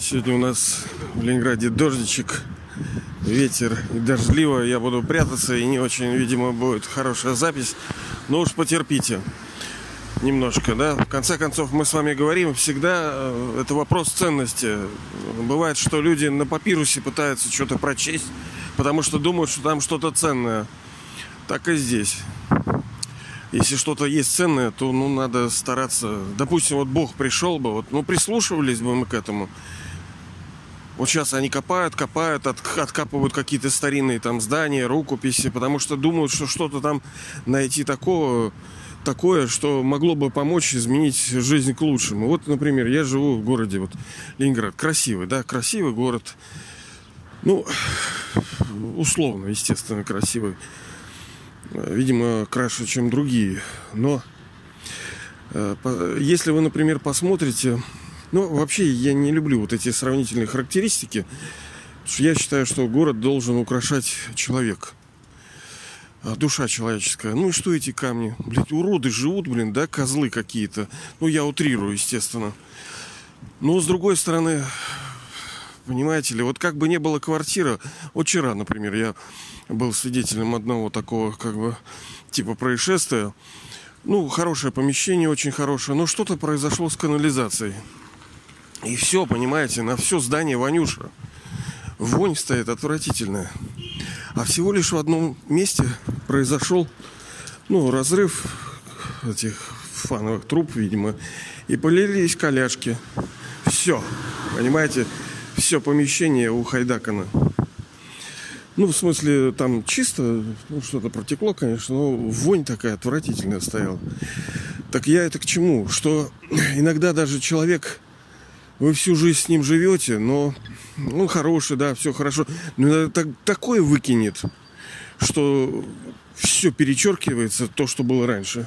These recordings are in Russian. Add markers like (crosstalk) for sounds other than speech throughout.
Сегодня у нас в Ленинграде дождичек, ветер и дождливо. Я буду прятаться и не очень, видимо, будет хорошая запись. Но уж потерпите немножко, да. В конце концов, мы с вами говорим, всегда э, это вопрос ценности. Бывает, что люди на папирусе пытаются что-то прочесть, потому что думают, что там что-то ценное. Так и здесь. Если что-то есть ценное, то ну, надо стараться. Допустим, вот Бог пришел бы, вот, ну, прислушивались бы мы к этому. Вот сейчас они копают, копают, от, откапывают какие-то старинные там здания, рукописи, потому что думают, что что-то там найти такого, такое, что могло бы помочь изменить жизнь к лучшему. Вот, например, я живу в городе вот Ленинград, красивый, да, красивый город. Ну, условно, естественно, красивый. Видимо, краше, чем другие. Но э, если вы, например, посмотрите ну, вообще, я не люблю вот эти сравнительные характеристики. Я считаю, что город должен украшать человек. А душа человеческая. Ну и что эти камни? Блять, уроды живут, блин, да, козлы какие-то. Ну, я утрирую, естественно. Но, с другой стороны, понимаете ли, вот как бы не было квартира. Вот вчера, например, я был свидетелем одного такого, как бы, типа происшествия. Ну, хорошее помещение, очень хорошее, но что-то произошло с канализацией. И все, понимаете, на все здание вонюша. Вонь стоит отвратительная. А всего лишь в одном месте произошел ну, разрыв этих фановых труб, видимо. И полились коляшки. Все. Понимаете, все помещение у Хайдакана. Ну, в смысле, там чисто, ну, что-то протекло, конечно, но вонь такая отвратительная стояла. Так я это к чему? Что иногда даже человек вы всю жизнь с ним живете, но ну, хороший, да, все хорошо. Но так, такое выкинет, что все перечеркивается, то, что было раньше.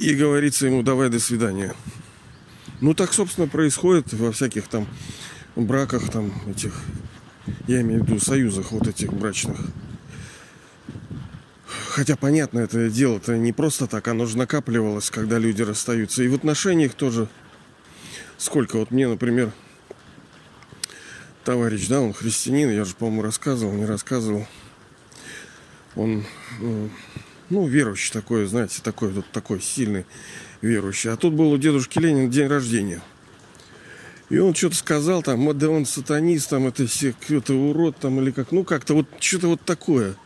И говорится ему, давай, до свидания. Ну, так, собственно, происходит во всяких там браках, там, этих, я имею в виду, союзах вот этих брачных. Хотя, понятно, это дело-то не просто так, оно же накапливалось, когда люди расстаются. И в отношениях тоже сколько. Вот мне, например, товарищ, да, он христианин, я же, по-моему, рассказывал, не рассказывал. Он, ну, ну, верующий такой, знаете, такой вот такой сильный верующий. А тут был у дедушки Ленина день рождения. И он что-то сказал там, да он сатанист, там это все, это урод там или как, ну как-то вот что-то вот такое.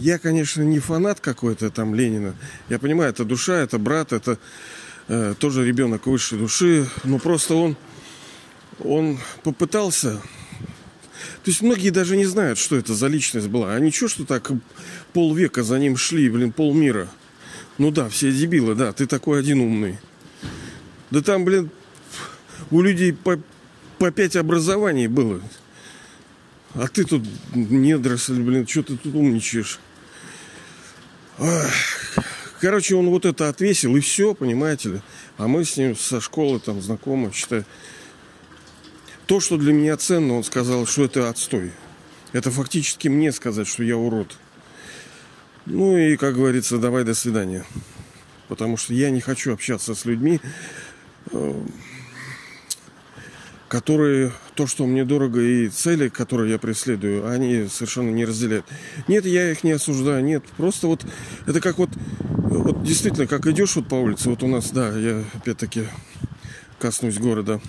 Я, конечно, не фанат какой-то там Ленина. Я понимаю, это душа, это брат, это Э, тоже ребенок высшей души, но просто он, он попытался то есть многие даже не знают, что это за личность была. А ничего, что так полвека за ним шли, блин, полмира. Ну да, все дебилы, да, ты такой один умный. Да там, блин, у людей по, по пять образований было. А ты тут недоросль, блин, что ты тут умничаешь? Ах. Короче, он вот это отвесил, и все, понимаете ли. А мы с ним со школы там знакомы, считай. То, что для меня ценно, он сказал, что это отстой. Это фактически мне сказать, что я урод. Ну и, как говорится, давай до свидания. Потому что я не хочу общаться с людьми, э, которые то, что мне дорого, и цели, которые я преследую, они совершенно не разделяют. Нет, я их не осуждаю, нет. Просто вот это как вот, вот действительно, как идешь вот по улице, вот у нас, да, я опять-таки коснусь города,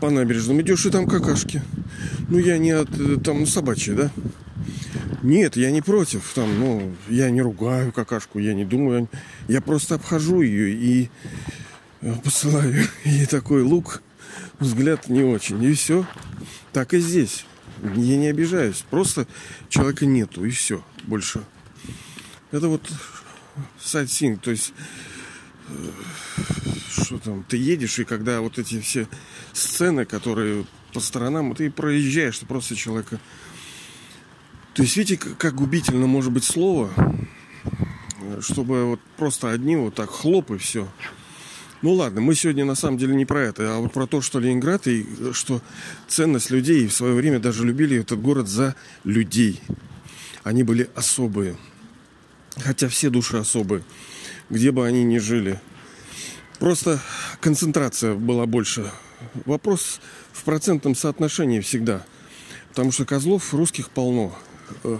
по набережным идешь, и там какашки. Ну, я не от, там, собачьи, да? Нет, я не против. Там, ну, я не ругаю какашку, я не думаю. Я просто обхожу ее и посылаю (laughs) ей такой лук взгляд не очень. И все. Так и здесь. Я не обижаюсь. Просто человека нету, и все. Больше. Это вот сайтсинг, то есть э, что там, ты едешь, и когда вот эти все сцены, которые по сторонам, ты проезжаешь, ты просто человека... То есть, видите, как губительно может быть слово, чтобы вот просто одни вот так хлоп и все. Ну ладно, мы сегодня на самом деле не про это, а вот про то, что Ленинград и что ценность людей в свое время даже любили этот город за людей. Они были особые. Хотя все души особые, где бы они ни жили. Просто концентрация была больше. Вопрос в процентном соотношении всегда. Потому что козлов русских полно. Э,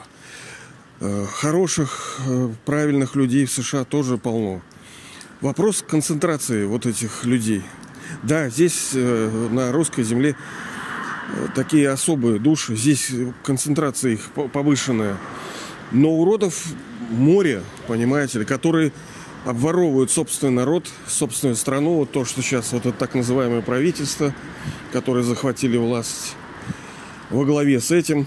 э, хороших, э, правильных людей в США тоже полно. Вопрос концентрации вот этих людей. Да, здесь на русской земле такие особые души. Здесь концентрация их повышенная. Но уродов море, понимаете которые обворовывают собственный народ, собственную страну. Вот то, что сейчас вот это так называемое правительство, которое захватили власть во главе с этим,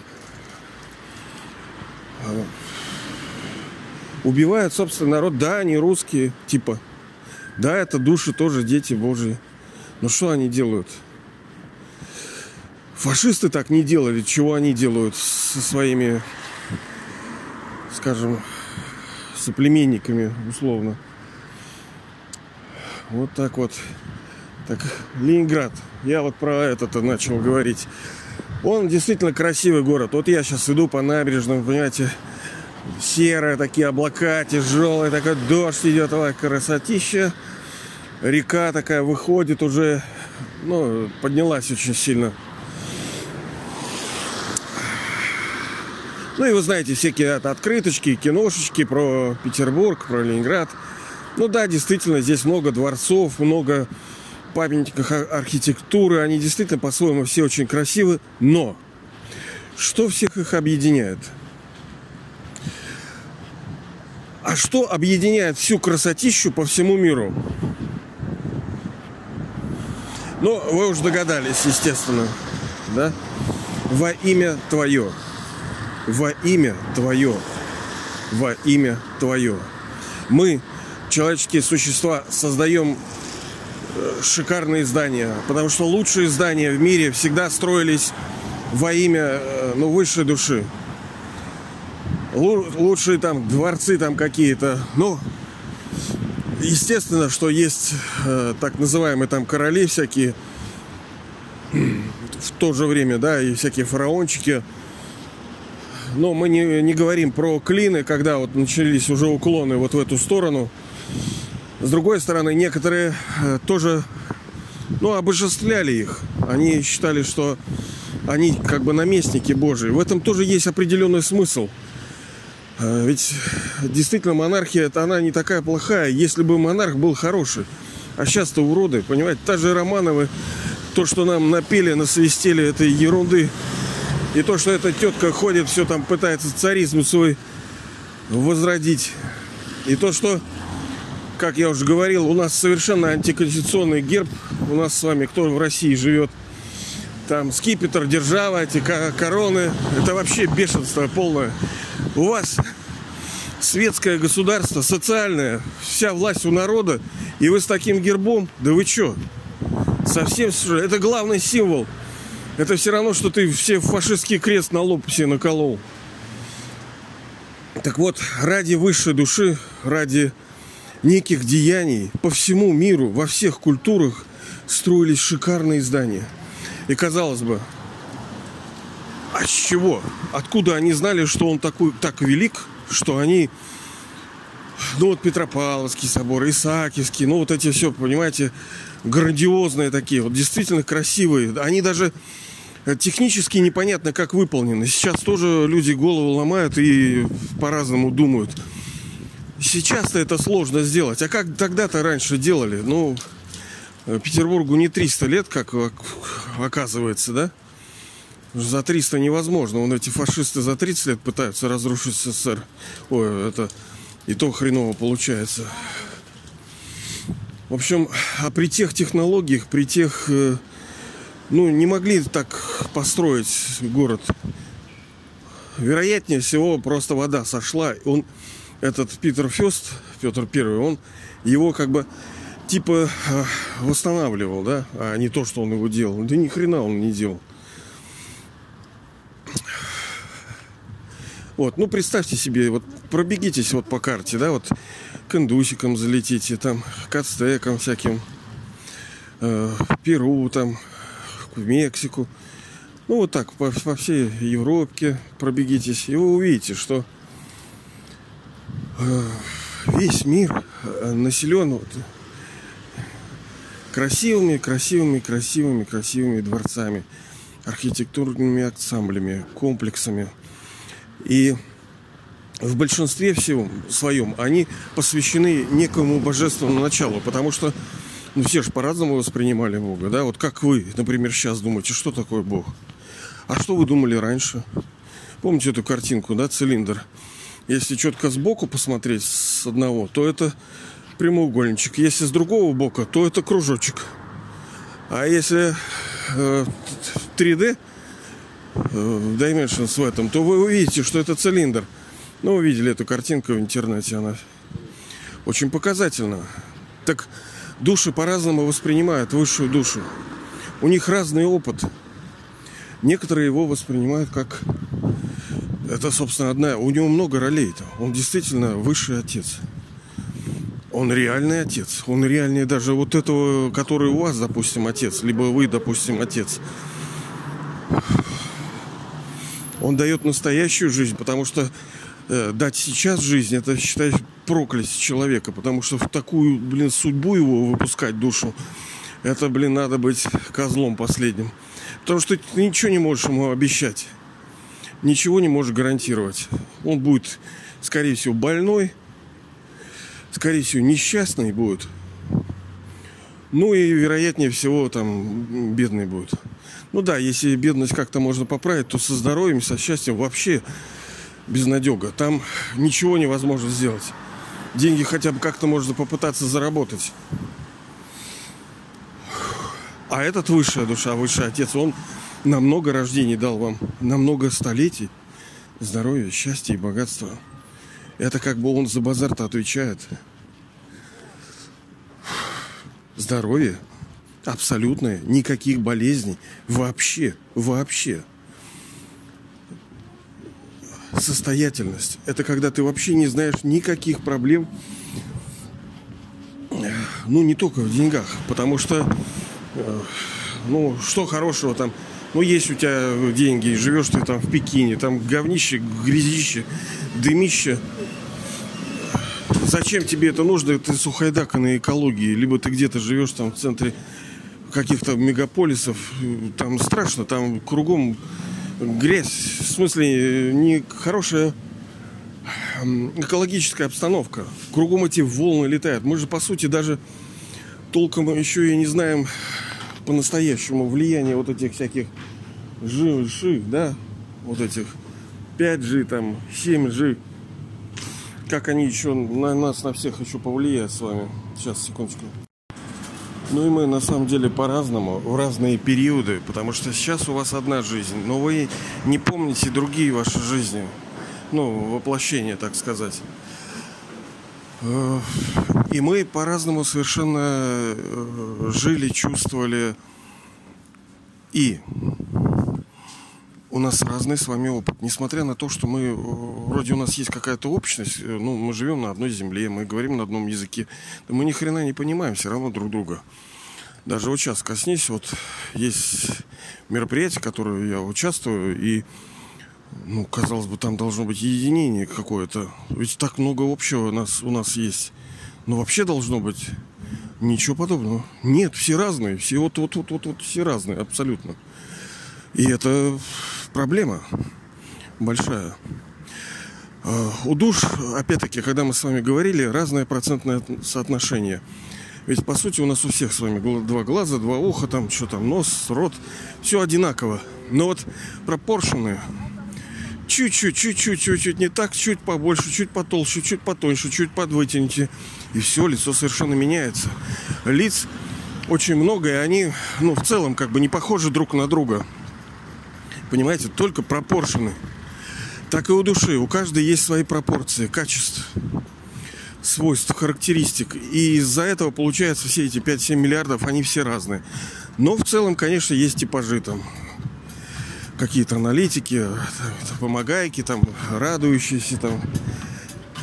а, убивают собственный народ. Да, они русские, типа. Да, это души тоже дети Божьи. Но что они делают? Фашисты так не делали. Чего они делают со своими, скажем, соплеменниками, условно. Вот так вот. Так, Ленинград. Я вот про это начал говорить. Он действительно красивый город. Вот я сейчас иду по набережным, понимаете, серые такие облака, тяжелые, такой дождь идет, такая красотища. Река такая выходит уже, ну, поднялась очень сильно. Ну и вы знаете всякие открыточки, киношечки про Петербург, про Ленинград. Ну да, действительно, здесь много дворцов, много памятниках архитектуры. Они действительно по-своему все очень красивы. Но что всех их объединяет? А что объединяет всю красотищу по всему миру? Ну, вы уже догадались, естественно, да? Во имя Твое. Во имя Твое. Во имя Твое. Мы, человеческие существа, создаем шикарные здания. Потому что лучшие здания в мире всегда строились во имя э, ну, высшей души. Лучшие там дворцы там какие-то. Ну, естественно, что есть э, так называемые там короли всякие в то же время, да, и всякие фараончики. Но мы не, не говорим про клины, когда вот начались уже уклоны вот в эту сторону – с другой стороны, некоторые э, тоже ну, обожествляли их. Они считали, что они как бы наместники Божии. В этом тоже есть определенный смысл. Э, ведь действительно монархия, это она не такая плохая, если бы монарх был хороший. А сейчас-то уроды, понимаете, та же Романовы, то, что нам напели, насвистели этой ерунды, и то, что эта тетка ходит, все там пытается царизм свой возродить. И то, что как я уже говорил, у нас совершенно антиконституционный герб. У нас с вами, кто в России живет, там скипетр, держава, эти короны. Это вообще бешенство полное. У вас светское государство, социальное, вся власть у народа, и вы с таким гербом, да вы чё? Совсем это главный символ. Это все равно, что ты все фашистский крест на лоб все наколол. Так вот, ради высшей души, ради неких деяний по всему миру, во всех культурах строились шикарные здания. И казалось бы, а с чего? Откуда они знали, что он такой, так велик, что они ну вот Петропавловский собор, Исаакиевский, ну вот эти все, понимаете, грандиозные такие, вот действительно красивые. Они даже технически непонятно, как выполнены. Сейчас тоже люди голову ломают и по-разному думают. Сейчас-то это сложно сделать. А как тогда-то раньше делали? Ну, Петербургу не 300 лет, как оказывается, да? За 300 невозможно. Вон эти фашисты за 30 лет пытаются разрушить СССР. Ой, это и то хреново получается. В общем, а при тех технологиях, при тех... Э, ну, не могли так построить город. Вероятнее всего, просто вода сошла. Он этот Питер Фест, Петр Первый, он его как бы типа э, восстанавливал, да, а не то, что он его делал. Да ни хрена он не делал. Вот, ну представьте себе, вот пробегитесь вот по карте, да, вот к индусикам залетите, там, к ацтекам всяким, э, Перу, там, в Мексику. Ну, вот так, по, по всей Европе пробегитесь, и вы увидите, что весь мир э, населен вот красивыми, красивыми, красивыми, красивыми дворцами, архитектурными ансамблями, комплексами. И в большинстве всего своем они посвящены некому божественному началу, потому что ну, все же по-разному воспринимали Бога, да? Вот как вы, например, сейчас думаете, что такое Бог? А что вы думали раньше? Помните эту картинку, да, цилиндр? Если четко сбоку посмотреть с одного, то это прямоугольничек. Если с другого бока, то это кружочек. А если э, 3D э, Dimensions в этом, то вы увидите, что это цилиндр. Ну, вы видели эту картинку в интернете, она очень показательна. Так души по-разному воспринимают высшую душу. У них разный опыт. Некоторые его воспринимают как... Это, собственно, одна... У него много ролей-то. Он действительно высший отец. Он реальный отец. Он реальнее даже вот этого, который у вас, допустим, отец. Либо вы, допустим, отец. Он дает настоящую жизнь, потому что э, дать сейчас жизнь, это, считай, проклясть человека, потому что в такую, блин, судьбу его выпускать душу, это, блин, надо быть козлом последним. Потому что ты ничего не можешь ему обещать. Ничего не можешь гарантировать. Он будет, скорее всего, больной, скорее всего, несчастный будет. Ну и, вероятнее всего, там, бедный будет. Ну да, если бедность как-то можно поправить, то со здоровьем, со счастьем вообще безнадега. Там ничего невозможно сделать. Деньги хотя бы как-то можно попытаться заработать. А этот высшая душа, высший отец, он на много рождений дал вам, на много столетий здоровья, счастья и богатства. Это как бы он за базар-то отвечает. Здоровье абсолютное, никаких болезней, вообще, вообще состоятельность. Это когда ты вообще не знаешь никаких проблем. Ну, не только в деньгах. Потому что, э, ну, что хорошего там. Ну, есть у тебя деньги, живешь ты там в Пекине, там говнище, грязище, дымище. Зачем тебе это нужно? Ты сухайдака на экологии. Либо ты где-то живешь там в центре каких-то мегаполисов. Там страшно, там кругом грязь, в смысле, не хорошая экологическая обстановка. Кругом эти волны летают. Мы же, по сути, даже толком еще и не знаем по-настоящему влияние вот этих всяких жи, да, вот этих 5G, там, 7G. Как они еще на нас, на всех еще повлияют с вами. Сейчас, секундочку. Ну и мы на самом деле по-разному, в разные периоды, потому что сейчас у вас одна жизнь, но вы не помните другие ваши жизни, ну, воплощение, так сказать. Э, и мы по-разному совершенно э, жили, чувствовали. И у нас разный с вами опыт. Несмотря на то, что мы, э, вроде у нас есть какая-то общность, ну, мы живем на одной земле, мы говорим на одном языке, мы ни хрена не понимаем все равно друг друга. Даже вот сейчас коснись, вот есть мероприятие, в которое я участвую, и, ну, казалось бы, там должно быть единение какое-то. Ведь так много общего у нас, у нас есть. Но вообще должно быть ничего подобного. Нет, все разные, все вот, вот, вот, вот все разные, абсолютно. И это проблема большая. А, у душ, опять-таки, когда мы с вами говорили, разное процентное соотношение – ведь по сути у нас у всех с вами два глаза, два уха, там что там, нос, рот, все одинаково. Но вот пропоршены чуть-чуть, чуть-чуть, чуть-чуть не так, чуть побольше, чуть потолще, чуть потоньше, чуть подвытяните. И все, лицо совершенно меняется. Лиц очень много, и они, ну, в целом, как бы не похожи друг на друга. Понимаете, только пропоршены. Так и у души. У каждой есть свои пропорции, качеств свойств, характеристик. И из-за этого получается все эти 5-7 миллиардов, они все разные. Но в целом, конечно, есть типажи там. Какие-то аналитики, помогайки, там, радующиеся там.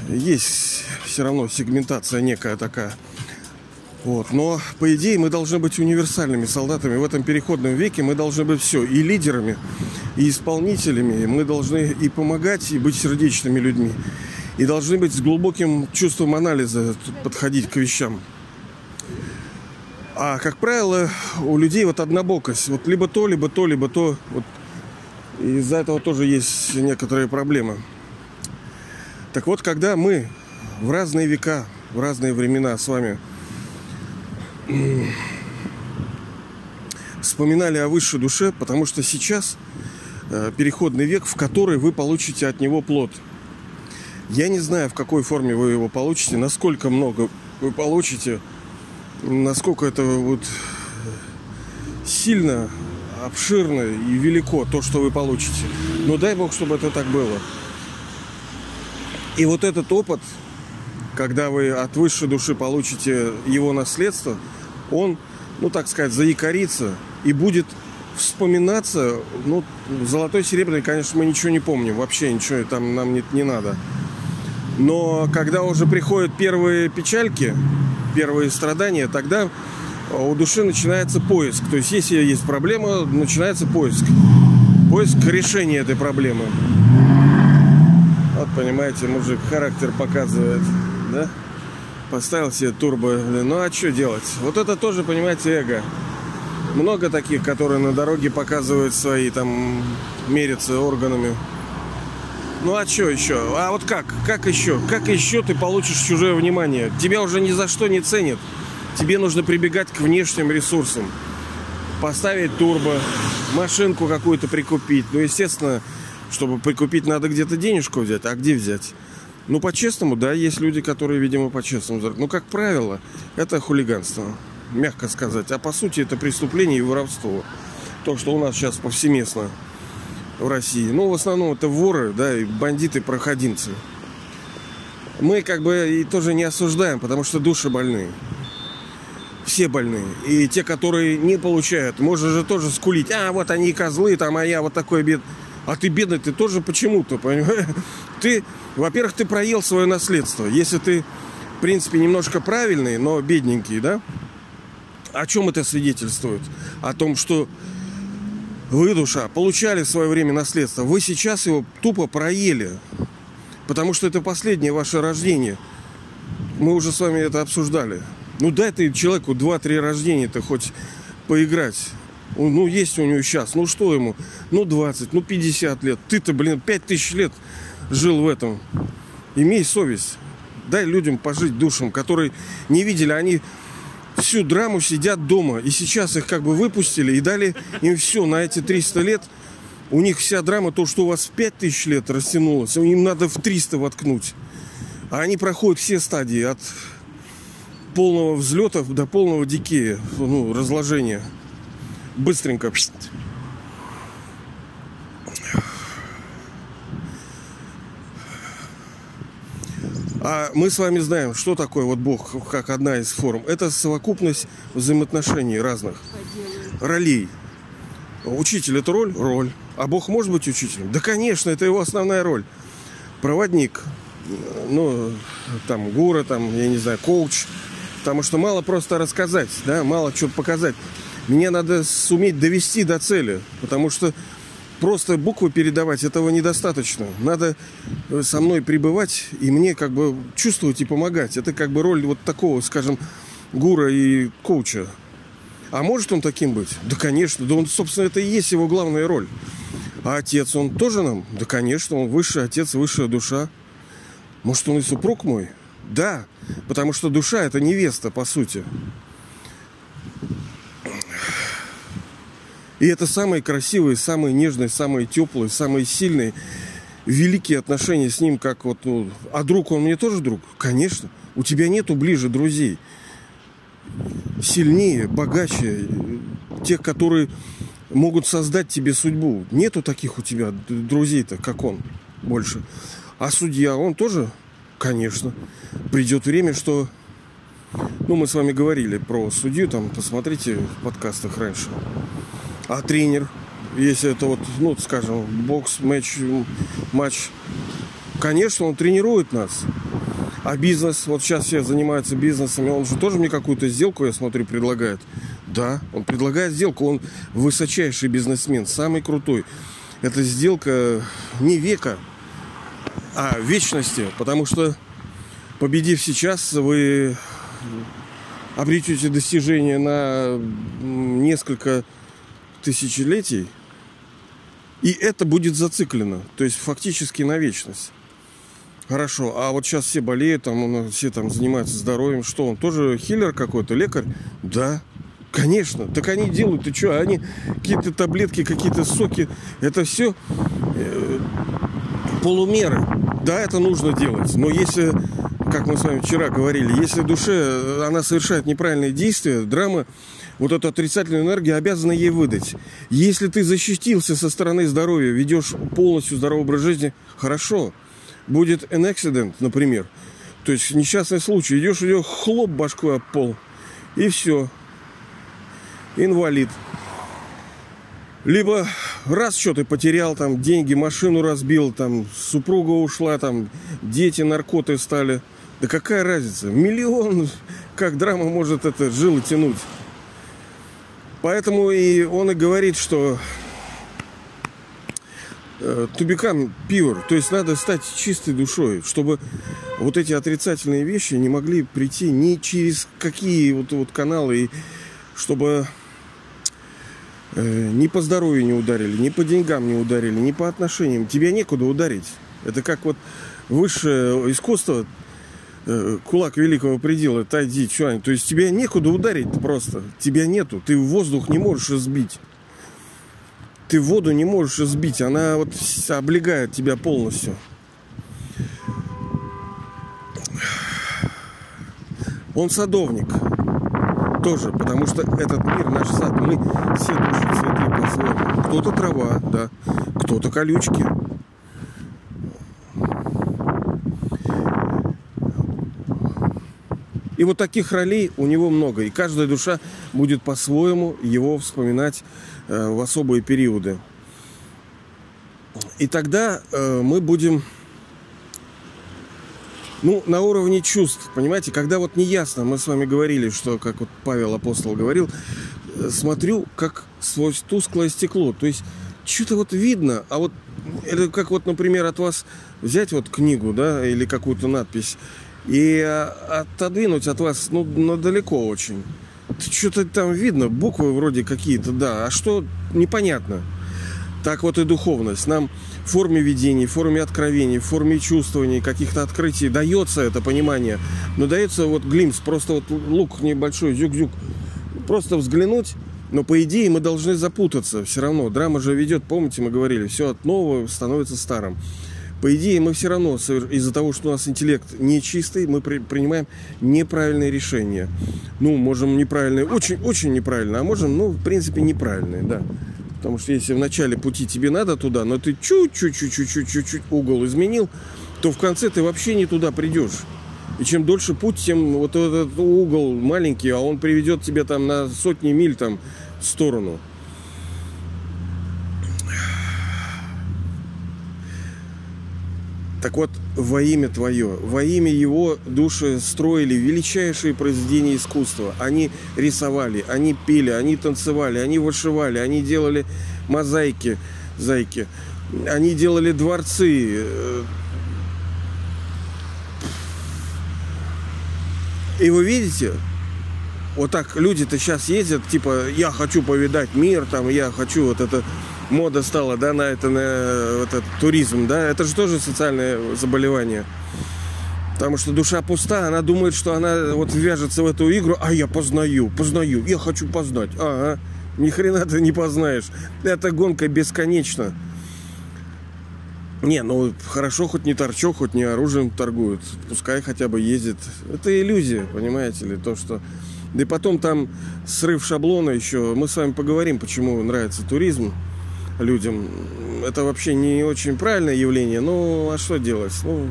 Есть все равно сегментация некая такая. Вот. Но, по идее, мы должны быть универсальными солдатами. В этом переходном веке мы должны быть все. И лидерами, и исполнителями. Мы должны и помогать, и быть сердечными людьми и должны быть с глубоким чувством анализа подходить к вещам. А, как правило, у людей вот однобокость. Вот либо то, либо то, либо то. Вот. из-за этого тоже есть некоторые проблемы. Так вот, когда мы в разные века, в разные времена с вами вспоминали о высшей душе, потому что сейчас э, переходный век, в который вы получите от него плод. Я не знаю, в какой форме вы его получите, насколько много вы получите, насколько это вот сильно, обширно и велико то, что вы получите. Но дай Бог, чтобы это так было. И вот этот опыт, когда вы от высшей души получите его наследство, он, ну так сказать, заикарится и будет вспоминаться, ну, золотой, серебряный, конечно, мы ничего не помним, вообще ничего там нам не, не надо. Но когда уже приходят первые печальки, первые страдания, тогда у души начинается поиск. То есть, если есть проблема, начинается поиск. Поиск решения этой проблемы. Вот, понимаете, мужик характер показывает, да? Поставил себе турбо. Ну, а что делать? Вот это тоже, понимаете, эго. Много таких, которые на дороге показывают свои, там, мерятся органами. Ну а что еще? А вот как? Как еще? Как еще ты получишь чужое внимание? Тебя уже ни за что не ценят. Тебе нужно прибегать к внешним ресурсам. Поставить турбо, машинку какую-то прикупить. Ну, естественно, чтобы прикупить, надо где-то денежку взять. А где взять? Ну, по-честному, да, есть люди, которые, видимо, по-честному. Ну, как правило, это хулиганство, мягко сказать. А по сути, это преступление и воровство. То, что у нас сейчас повсеместно в России. Ну, в основном это воры, да, и бандиты-проходимцы. Мы как бы и тоже не осуждаем, потому что души больные. Все больные. И те, которые не получают, можно же тоже скулить. А, вот они козлы, там, а я вот такой бед. А ты бедный, ты тоже почему-то, понимаешь? Ты, во-первых, ты проел свое наследство. Если ты, в принципе, немножко правильный, но бедненький, да? О чем это свидетельствует? О том, что вы, душа, получали в свое время наследство. Вы сейчас его тупо проели. Потому что это последнее ваше рождение. Мы уже с вами это обсуждали. Ну дай ты человеку 2-3 рождения-то хоть поиграть. Ну, есть у него сейчас. Ну, что ему? Ну, 20, ну, 50 лет. Ты-то, блин, 5000 лет жил в этом. Имей совесть. Дай людям пожить душам, которые не видели. Они всю драму сидят дома. И сейчас их как бы выпустили и дали им все на эти 300 лет. У них вся драма, то, что у вас в 5000 лет растянулось, им надо в 300 воткнуть. А они проходят все стадии от полного взлета до полного дикея, ну, разложения. Быстренько. А мы с вами знаем, что такое вот Бог, как одна из форм. Это совокупность взаимоотношений разных, ролей. Учитель это роль? Роль. А Бог может быть учителем? Да, конечно, это его основная роль. Проводник, ну, там, гура, там, я не знаю, коуч. Потому что мало просто рассказать, да, мало что показать. Мне надо суметь довести до цели, потому что просто буквы передавать этого недостаточно. Надо э, со мной пребывать и мне как бы чувствовать и помогать. Это как бы роль вот такого, скажем, гура и коуча. А может он таким быть? Да, конечно. Да он, собственно, это и есть его главная роль. А отец, он тоже нам? Да, конечно, он высший отец, высшая душа. Может, он и супруг мой? Да, потому что душа – это невеста, по сути. И это самые красивые, самые нежные, самые теплые, самые сильные, великие отношения с ним, как вот, ну, а друг он мне тоже друг? Конечно. У тебя нету ближе друзей. Сильнее, богаче, тех, которые могут создать тебе судьбу. Нету таких у тебя друзей-то, как он, больше. А судья, он тоже, конечно. Придет время, что ну, мы с вами говорили про судью, там, посмотрите в подкастах раньше. А тренер, если это вот, ну, скажем, бокс, матч, матч, конечно, он тренирует нас. А бизнес, вот сейчас все занимаются бизнесами, он же тоже мне какую-то сделку, я смотрю, предлагает. Да, он предлагает сделку, он высочайший бизнесмен, самый крутой. Это сделка не века, а вечности, потому что победив сейчас, вы обретете достижения на несколько тысячелетий, и это будет зациклено, то есть фактически на вечность. Хорошо, а вот сейчас все болеют, там, все там занимаются здоровьем. Что, он тоже хиллер какой-то, лекарь? Да, конечно. Так они делают, ты что, они какие-то таблетки, какие-то соки, это все э, полумеры. Да, это нужно делать, но если, как мы с вами вчера говорили, если душе э, она совершает неправильные действия, драма вот эту отрицательную энергию обязана ей выдать. Если ты защитился со стороны здоровья, ведешь полностью здоровый образ жизни, хорошо будет an accident, например, то есть несчастный случай, идешь, идешь, хлоп башкой об пол, и все, инвалид. Либо раз что ты потерял, там, деньги, машину разбил, там, супруга ушла, там, дети наркоты стали. Да какая разница? Миллион, как драма может это жилы тянуть. Поэтому и он и говорит, что э, become pure, то есть надо стать чистой душой, чтобы вот эти отрицательные вещи не могли прийти ни через какие вот, вот каналы, чтобы э, ни по здоровью не ударили, ни по деньгам не ударили, ни по отношениям. Тебе некуда ударить. Это как вот высшее искусство, кулак великого предела, тайди, чуань. То есть тебя некуда ударить просто. Тебя нету. Ты в воздух не можешь сбить ты воду не можешь сбить, она вот облегает тебя полностью. Он садовник тоже, потому что этот мир наш сад, мы все души цветы по-своему. Кто-то трава, да, кто-то колючки. И вот таких ролей у него много. И каждая душа будет по-своему его вспоминать Э, в особые периоды. И тогда э, мы будем ну, на уровне чувств, понимаете, когда вот неясно, мы с вами говорили, что, как вот Павел Апостол говорил, э, смотрю, как сквозь тусклое стекло. То есть, что-то вот видно, а вот это как вот, например, от вас взять вот книгу, да, или какую-то надпись, и отодвинуть от вас, ну далеко очень что-то там видно, буквы вроде какие-то, да, а что непонятно. Так вот и духовность. Нам в форме видений, в форме откровений, в форме чувствований, каких-то открытий дается это понимание. Но дается вот глимс, просто вот лук небольшой, зюк-зюк. Просто взглянуть, но по идее мы должны запутаться все равно. Драма же ведет, помните, мы говорили, все от нового становится старым по идее, мы все равно из-за того, что у нас интеллект нечистый, мы при, принимаем неправильные решения. Ну, можем неправильные, очень, очень неправильно, а можем, ну, в принципе, неправильные, да. Потому что если в начале пути тебе надо туда, но ты чуть-чуть-чуть-чуть-чуть угол изменил, то в конце ты вообще не туда придешь. И чем дольше путь, тем вот этот угол маленький, а он приведет тебя там на сотни миль там в сторону. Так вот, во имя Твое, во имя Его души строили величайшие произведения искусства. Они рисовали, они пели, они танцевали, они вышивали, они делали мозаики, зайки, они делали дворцы. И вы видите, вот так люди-то сейчас ездят, типа, я хочу повидать мир, там, я хочу вот это мода стала, да, на это, на этот туризм, да, это же тоже социальное заболевание. Потому что душа пуста, она думает, что она вот вяжется в эту игру, а я познаю, познаю, я хочу познать. Ага, ни хрена ты не познаешь. Эта гонка бесконечна. Не, ну хорошо, хоть не торчок, хоть не оружием торгуют. Пускай хотя бы ездит. Это иллюзия, понимаете ли, то, что... Да и потом там срыв шаблона еще. Мы с вами поговорим, почему нравится туризм людям. Это вообще не очень правильное явление, ну а что делать? Ну,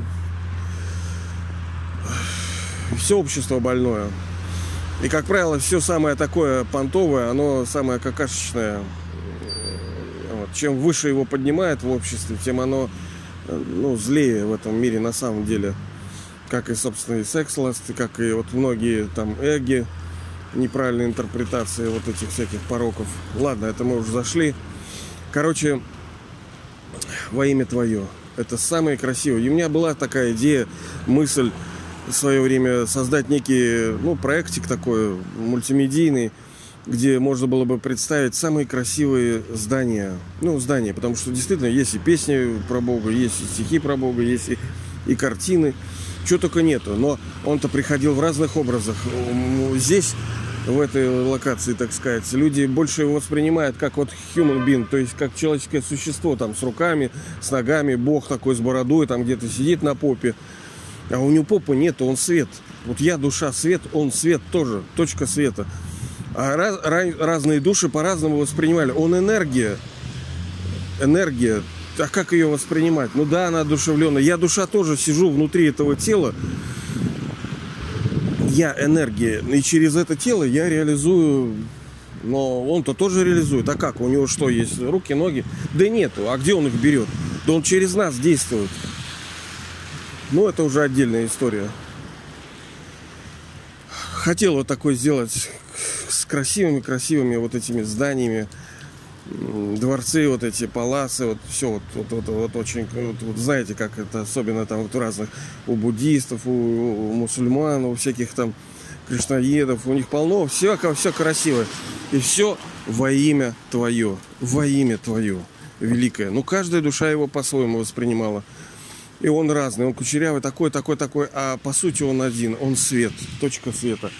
все общество больное. И, как правило, все самое такое понтовое, оно самое какашечное. Вот. Чем выше его поднимает в обществе, тем оно ну, злее в этом мире на самом деле. Как и, собственно, и секс-ласт, как и вот многие там эги, неправильные интерпретации вот этих всяких пороков. Ладно, это мы уже зашли. Короче, во имя Твое. Это самое красивое. И у меня была такая идея, мысль в свое время создать некий, ну, проектик такой мультимедийный, где можно было бы представить самые красивые здания. Ну, здания, потому что действительно есть и песни про Бога, есть и стихи про Бога, есть и, и картины. Чего только нету. Но он-то приходил в разных образах. Здесь, в этой локации, так сказать, люди больше его воспринимают как вот human being, то есть как человеческое существо, там, с руками, с ногами, Бог такой с бородой, там где-то сидит на попе. А у него попы нет, он свет. Вот я душа свет, он свет тоже, точка света. А раз, раз, разные души по-разному воспринимали. Он энергия. Энергия. А как ее воспринимать? Ну да, она одушевленная. Я душа тоже сижу внутри этого тела. Я энергия. И через это тело я реализую но он-то тоже реализует. А как? У него что, есть руки, ноги? Да нету. А где он их берет? Да он через нас действует. Ну, это уже отдельная история. Хотел вот такой сделать с красивыми-красивыми вот этими зданиями, дворцы, вот эти паласы, вот все вот, вот, вот, вот очень, вот, вот знаете, как это особенно там вот у разных, у буддистов, у, у мусульман, у всяких там кришнаедов, у них полно, все, все красиво. И все во имя Твое, во имя Твое, великое. Ну, каждая душа его по-своему воспринимала. И он разный, он кучерявый, такой, такой, такой, а по сути он один, он свет, точка света.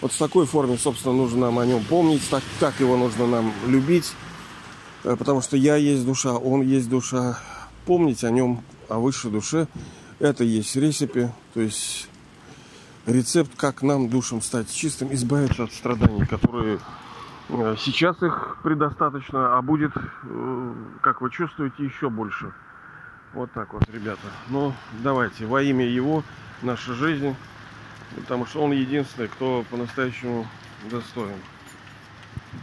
Вот в такой форме, собственно, нужно нам о нем помнить, так, так его нужно нам любить, потому что я есть душа, он есть душа. Помнить о нем, о высшей душе, это есть рецепи, то есть рецепт, как нам душам стать чистым, избавиться от страданий, которые э, сейчас их предостаточно, а будет, э, как вы чувствуете, еще больше. Вот так вот, ребята. Ну, давайте, во имя его, наша жизнь, потому что он единственный, кто по-настоящему достоин.